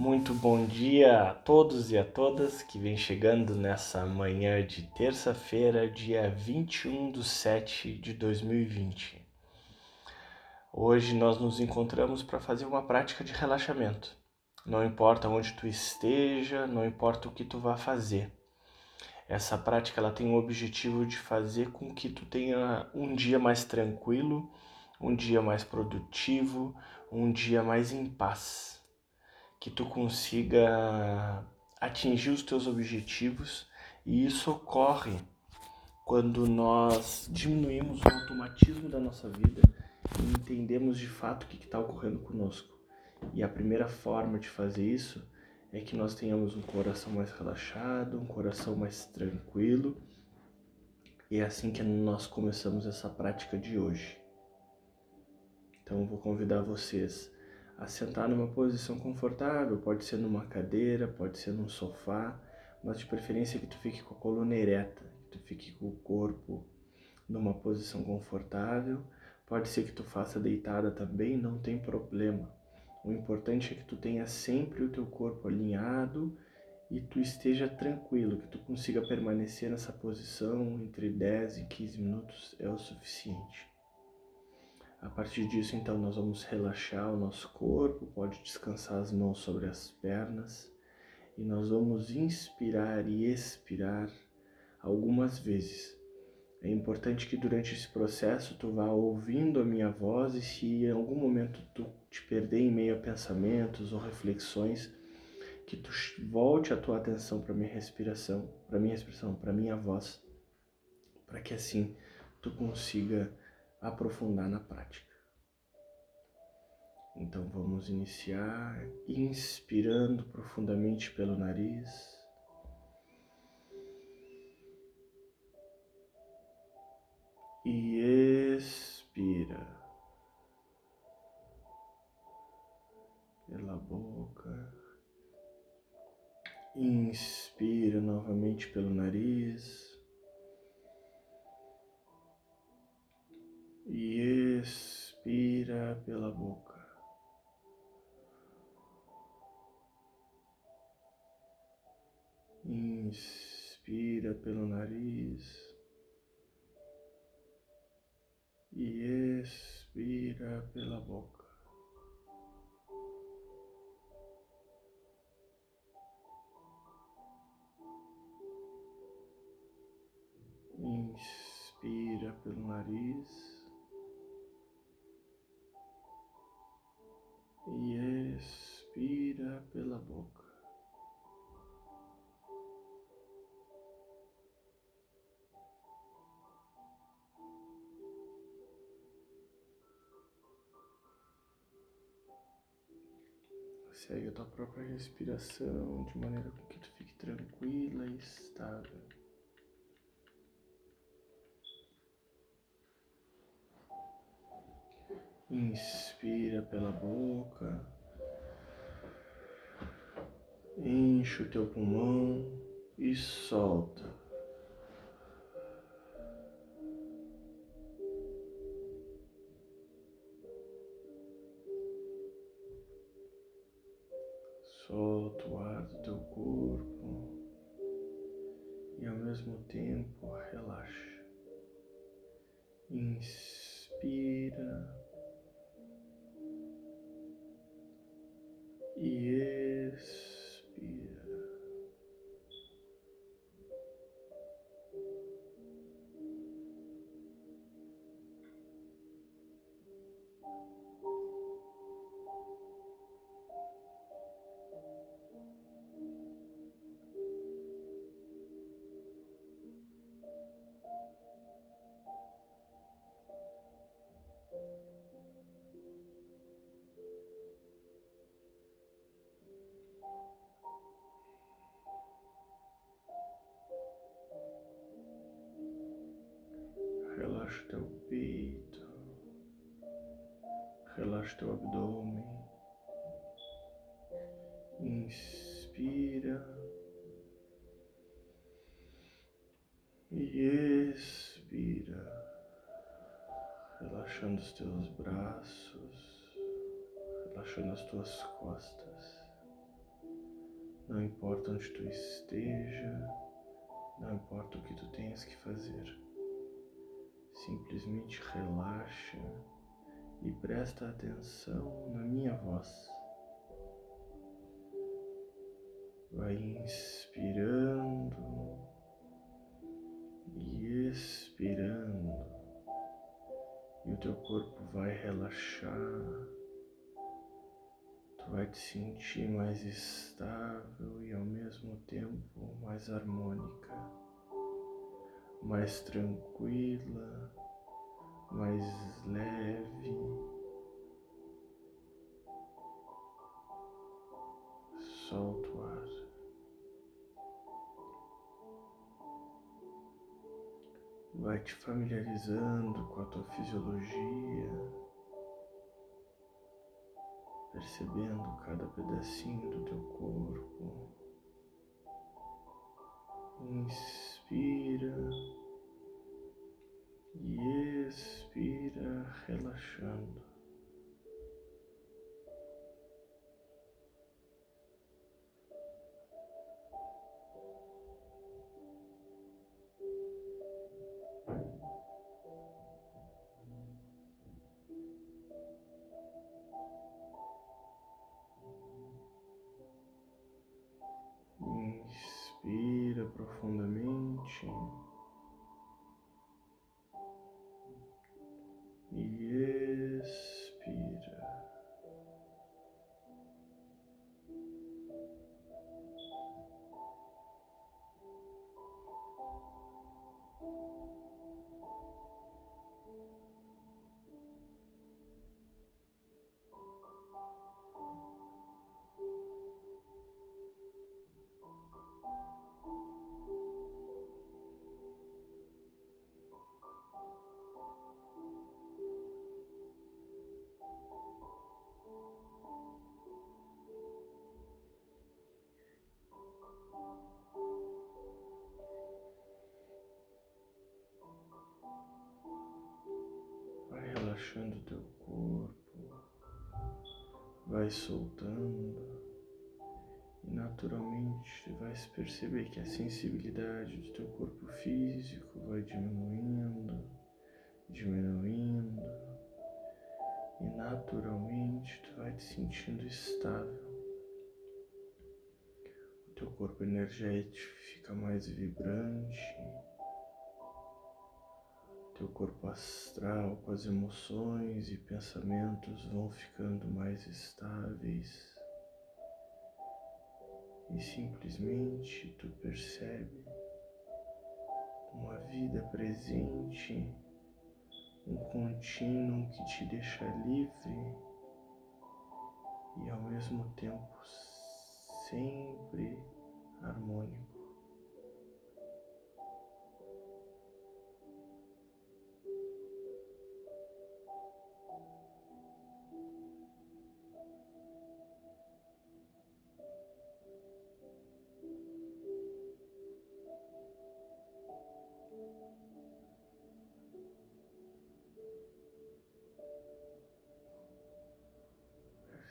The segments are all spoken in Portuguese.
Muito bom dia a todos e a todas que vem chegando nessa manhã de terça-feira, dia 21 de 7 de 2020. Hoje nós nos encontramos para fazer uma prática de relaxamento. Não importa onde tu esteja, não importa o que tu vá fazer. Essa prática ela tem o objetivo de fazer com que tu tenha um dia mais tranquilo, um dia mais produtivo, um dia mais em paz que tu consiga atingir os teus objetivos e isso ocorre quando nós diminuímos o automatismo da nossa vida e entendemos de fato o que está ocorrendo conosco. E a primeira forma de fazer isso é que nós tenhamos um coração mais relaxado, um coração mais tranquilo. E é assim que nós começamos essa prática de hoje. Então vou convidar vocês a sentar numa posição confortável, pode ser numa cadeira, pode ser num sofá, mas de preferência que tu fique com a coluna ereta, que tu fique com o corpo numa posição confortável. Pode ser que tu faça deitada também, não tem problema. O importante é que tu tenha sempre o teu corpo alinhado e tu esteja tranquilo, que tu consiga permanecer nessa posição entre 10 e 15 minutos é o suficiente. A partir disso, então, nós vamos relaxar o nosso corpo, pode descansar as mãos sobre as pernas e nós vamos inspirar e expirar algumas vezes. É importante que durante esse processo tu vá ouvindo a minha voz e se em algum momento tu te perder em meio a pensamentos ou reflexões, que tu volte a tua atenção para minha respiração, para minha respiração, para minha voz, para que assim tu consiga aprofundar na prática. Então vamos iniciar inspirando profundamente pelo nariz. E expira pela boca. Inspira novamente pelo nariz. Pela boca. Inspira pelo nariz e expira pela boca. Inspira pelo nariz. E expira pela boca. Segue a tua própria respiração de maneira com que tu fique tranquila e estável. Inspira pela boca. Enche o teu pulmão e solta. Relaxa teu peito, relaxa teu abdômen, inspira. E expira, relaxando os teus braços, relaxando as tuas costas. Não importa onde tu esteja, não importa o que tu tenhas que fazer. Simplesmente relaxa e presta atenção na minha voz. Vai inspirando e expirando, e o teu corpo vai relaxar. Vai te sentir mais estável e ao mesmo tempo mais harmônica, mais tranquila, mais leve. Solta o ar. Vai te familiarizando com a tua fisiologia percebendo cada pedacinho do teu corpo. Inspira e expira, relaxando. profundamente. Relaxando teu corpo, vai soltando. E naturalmente tu vais perceber que a sensibilidade do teu corpo físico vai diminuindo, diminuindo. E naturalmente tu vai te sentindo estável. O teu corpo energético fica mais vibrante teu corpo astral com as emoções e pensamentos vão ficando mais estáveis e simplesmente tu percebe uma vida presente, um contínuo que te deixa livre e ao mesmo tempo sempre harmônico.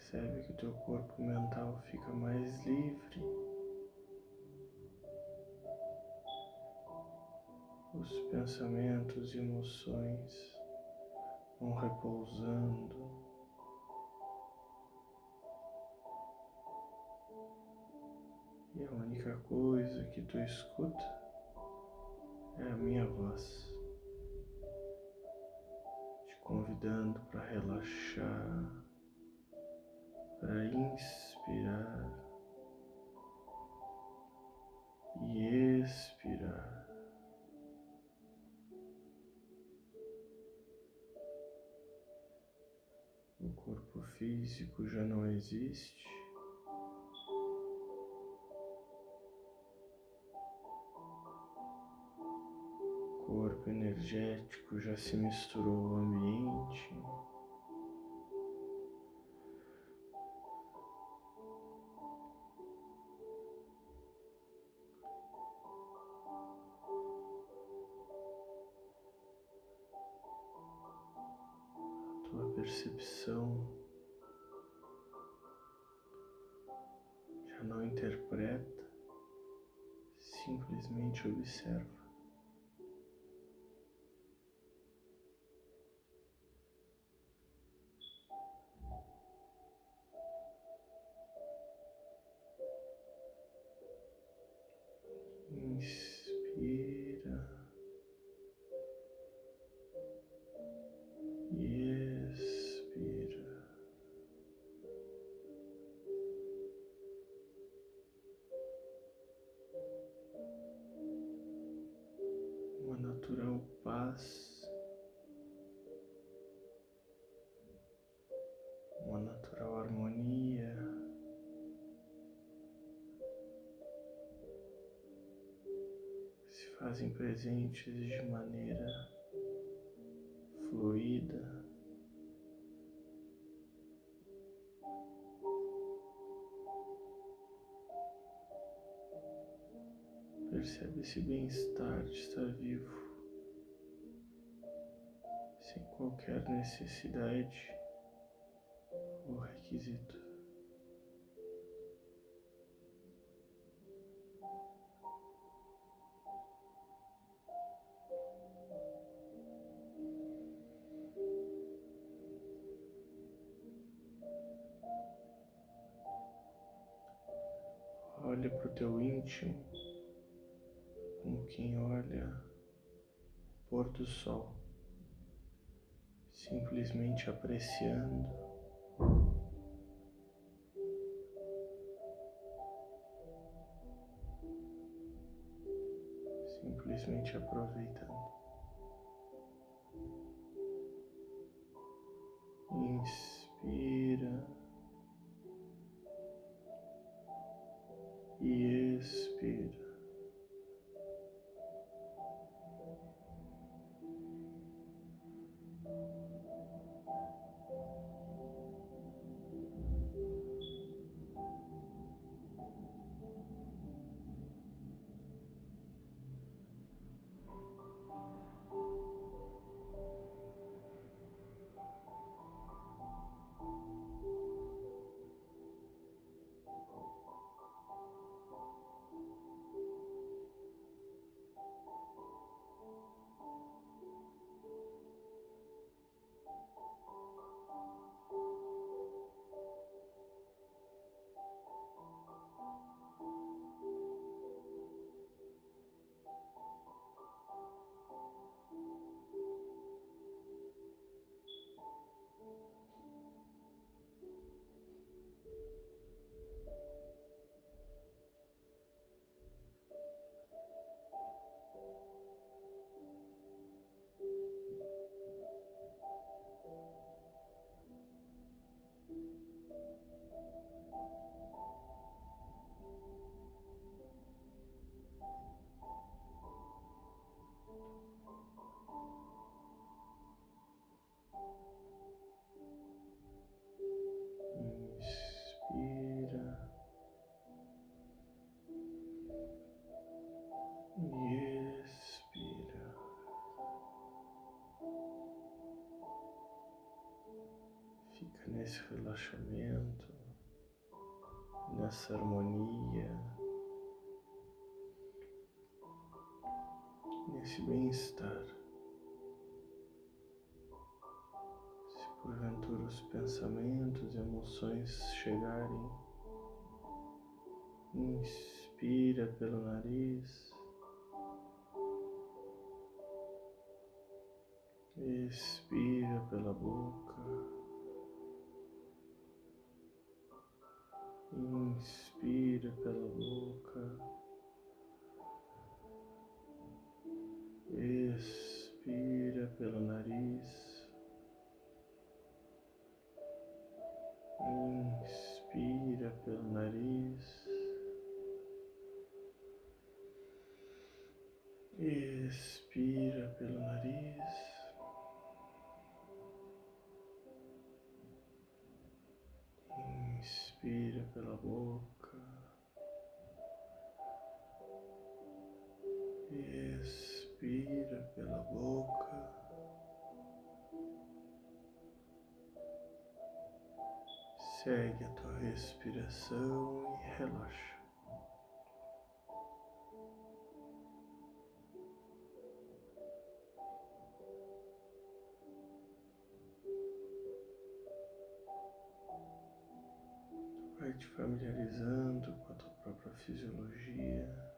Percebe que teu corpo mental fica mais livre. Os pensamentos e emoções vão repousando. E a única coisa que tu escuta é a minha voz, te convidando para relaxar para inspirar e expirar. O corpo físico já não existe. O corpo energético já se misturou ao ambiente. Simplesmente observa. paz, fazem presentes de maneira fluida. Percebe esse bem-estar de estar vivo sem qualquer necessidade ou requisito. Íntimo como quem olha pôr do sol simplesmente apreciando. Simplesmente aproveitando. Nesse relaxamento, nessa harmonia, nesse bem-estar. Se porventura os pensamentos e emoções chegarem, inspira pelo nariz. Expira pela boca. Inspira pela boca. Expira pelo nariz. Segue a tua respiração e relaxa. Vai te familiarizando com a tua própria fisiologia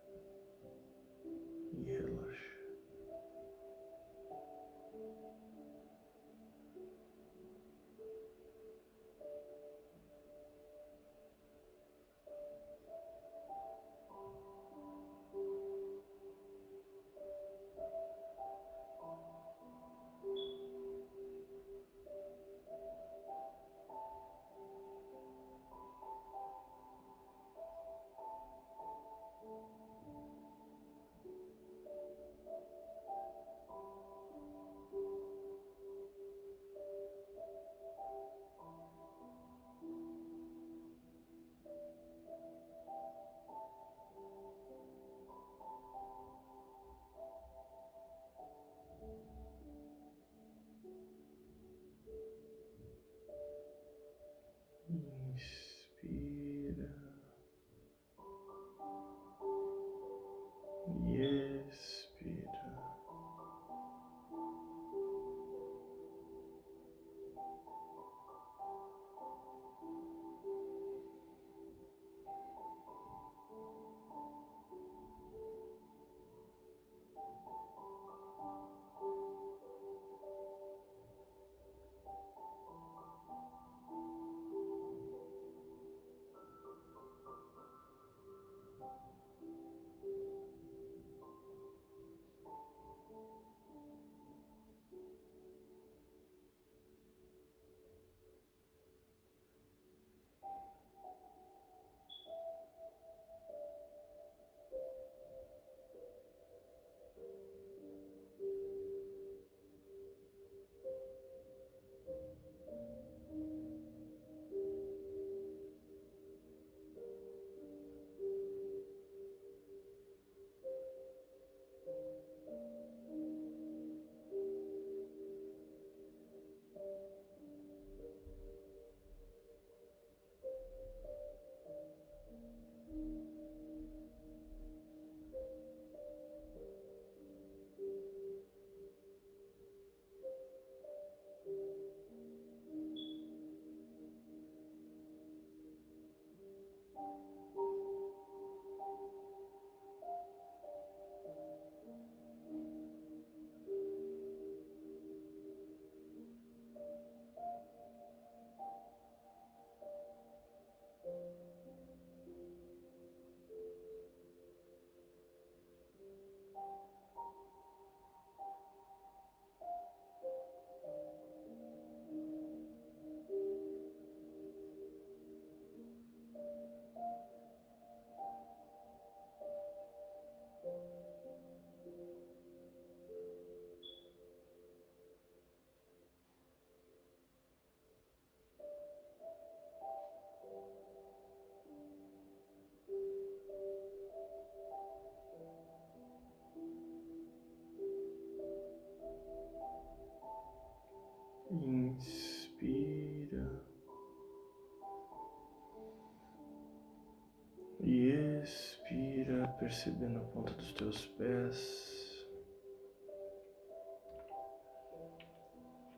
percebendo a ponta dos teus pés,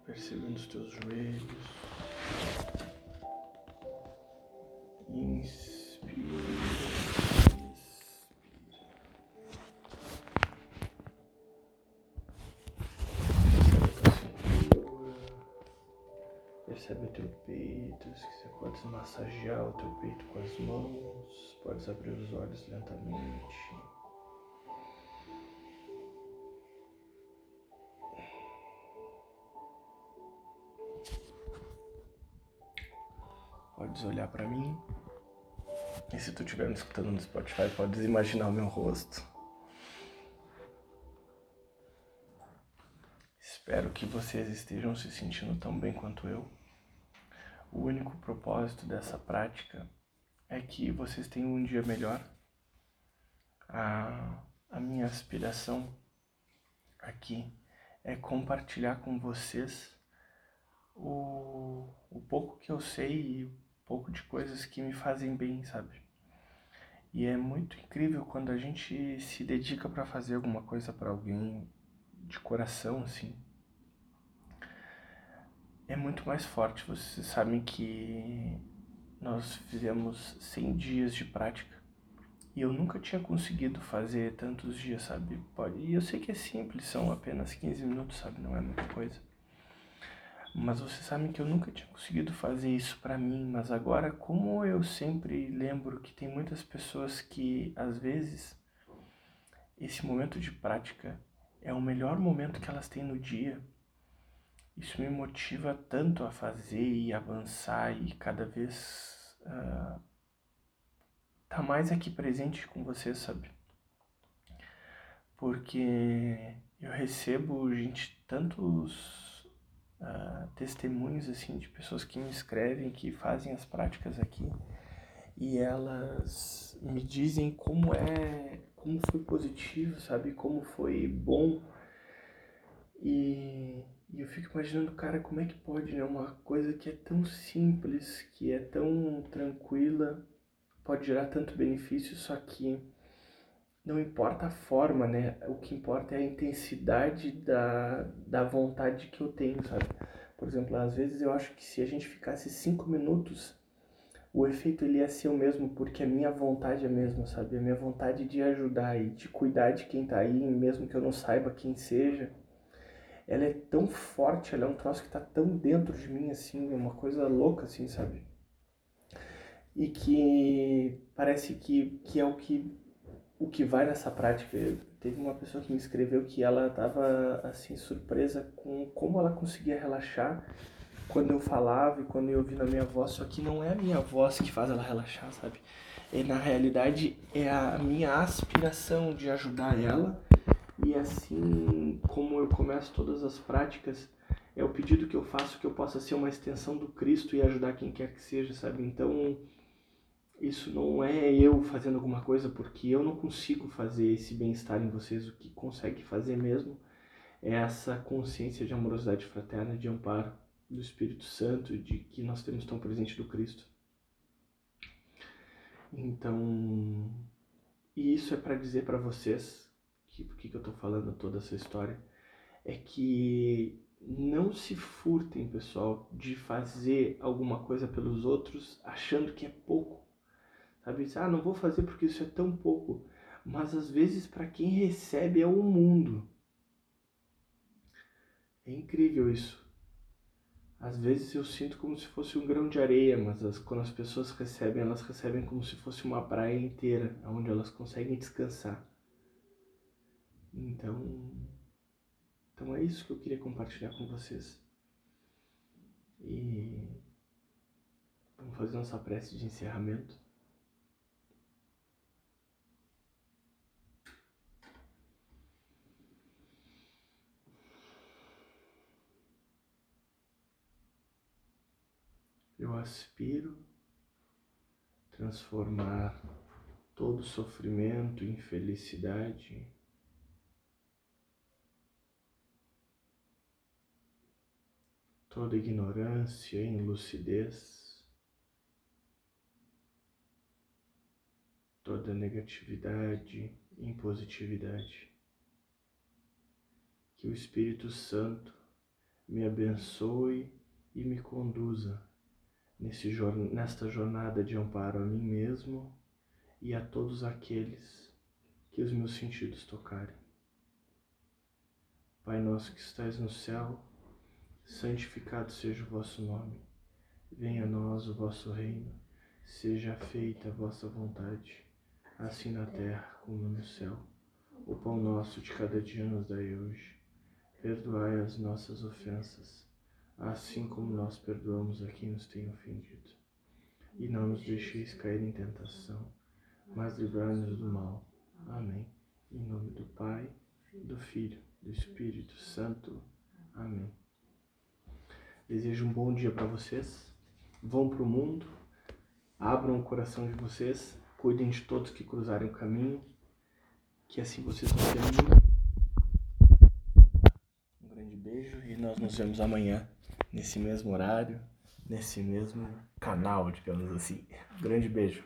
percebendo os teus joelhos. Massagear o teu peito com as mãos, pode abrir os olhos lentamente. Podes olhar para mim. E se tu estiver me escutando no Spotify, podes imaginar o meu rosto. Espero que vocês estejam se sentindo tão bem quanto eu. O único propósito dessa prática é que vocês tenham um dia melhor. A, a minha aspiração aqui é compartilhar com vocês o, o pouco que eu sei e pouco de coisas que me fazem bem, sabe? E é muito incrível quando a gente se dedica para fazer alguma coisa para alguém de coração, assim. É muito mais forte. Vocês sabem que nós fizemos 100 dias de prática e eu nunca tinha conseguido fazer tantos dias, sabe? E eu sei que é simples, são apenas 15 minutos, sabe? Não é muita coisa. Mas vocês sabem que eu nunca tinha conseguido fazer isso para mim, mas agora, como eu sempre lembro que tem muitas pessoas que às vezes esse momento de prática é o melhor momento que elas têm no dia, isso me motiva tanto a fazer e avançar e cada vez uh, tá mais aqui presente com você, sabe? Porque eu recebo, gente, tantos uh, testemunhos, assim, de pessoas que me escrevem, que fazem as práticas aqui, e elas me dizem como é, como foi positivo, sabe? Como foi bom. E, e eu fico imaginando, cara, como é que pode, né? Uma coisa que é tão simples, que é tão tranquila, pode gerar tanto benefício, só que não importa a forma, né? O que importa é a intensidade da, da vontade que eu tenho, sabe? Por exemplo, às vezes eu acho que se a gente ficasse cinco minutos, o efeito ele ia ser o mesmo, porque a minha vontade é a mesma, sabe? A minha vontade de ajudar e de cuidar de quem tá aí, mesmo que eu não saiba quem seja, ela é tão forte, ela é um troço que tá tão dentro de mim, assim, é uma coisa louca, assim, sabe? e que parece que, que é o que, o que vai nessa prática. Teve uma pessoa que me escreveu que ela estava assim surpresa com como ela conseguia relaxar quando eu falava e quando eu ouvi na minha voz, só que não é a minha voz que faz ela relaxar, sabe? E na realidade é a minha aspiração de ajudar ela e assim como eu começo todas as práticas, é o pedido que eu faço que eu possa ser uma extensão do Cristo e ajudar quem quer que seja, sabe? Então, isso não é eu fazendo alguma coisa porque eu não consigo fazer esse bem-estar em vocês. O que consegue fazer mesmo é essa consciência de amorosidade fraterna, de amparo do Espírito Santo, de que nós temos tão presente do Cristo. Então, e isso é para dizer para vocês que por que eu estou falando toda essa história é que não se furtem, pessoal, de fazer alguma coisa pelos outros achando que é pouco Sabe? Ah, não vou fazer porque isso é tão pouco. Mas às vezes para quem recebe é o mundo. É incrível isso. Às vezes eu sinto como se fosse um grão de areia, mas as, quando as pessoas recebem, elas recebem como se fosse uma praia inteira, onde elas conseguem descansar. Então, então é isso que eu queria compartilhar com vocês. E vamos fazer nossa prece de encerramento. eu aspiro transformar todo sofrimento em felicidade. Toda ignorância em lucidez, toda negatividade em positividade. Que o Espírito Santo me abençoe e me conduza nesse, nesta jornada de amparo a mim mesmo e a todos aqueles que os meus sentidos tocarem. Pai nosso que estais no céu, santificado seja o vosso nome. Venha a nós o vosso reino. Seja feita a vossa vontade, assim na terra como no céu. O pão nosso de cada dia nos dai hoje. Perdoai as nossas ofensas assim como nós perdoamos a quem nos tem ofendido. E não nos deixeis cair em tentação, mas livrai-nos do mal. Amém. Em nome do Pai, do Filho, do Espírito Santo. Amém. Desejo um bom dia para vocês. Vão para o mundo, abram o coração de vocês, cuidem de todos que cruzarem o caminho, que assim vocês vão ter muito. Um grande beijo e nós nos vemos amanhã nesse mesmo horário, nesse mesmo canal, digamos assim. grande beijo.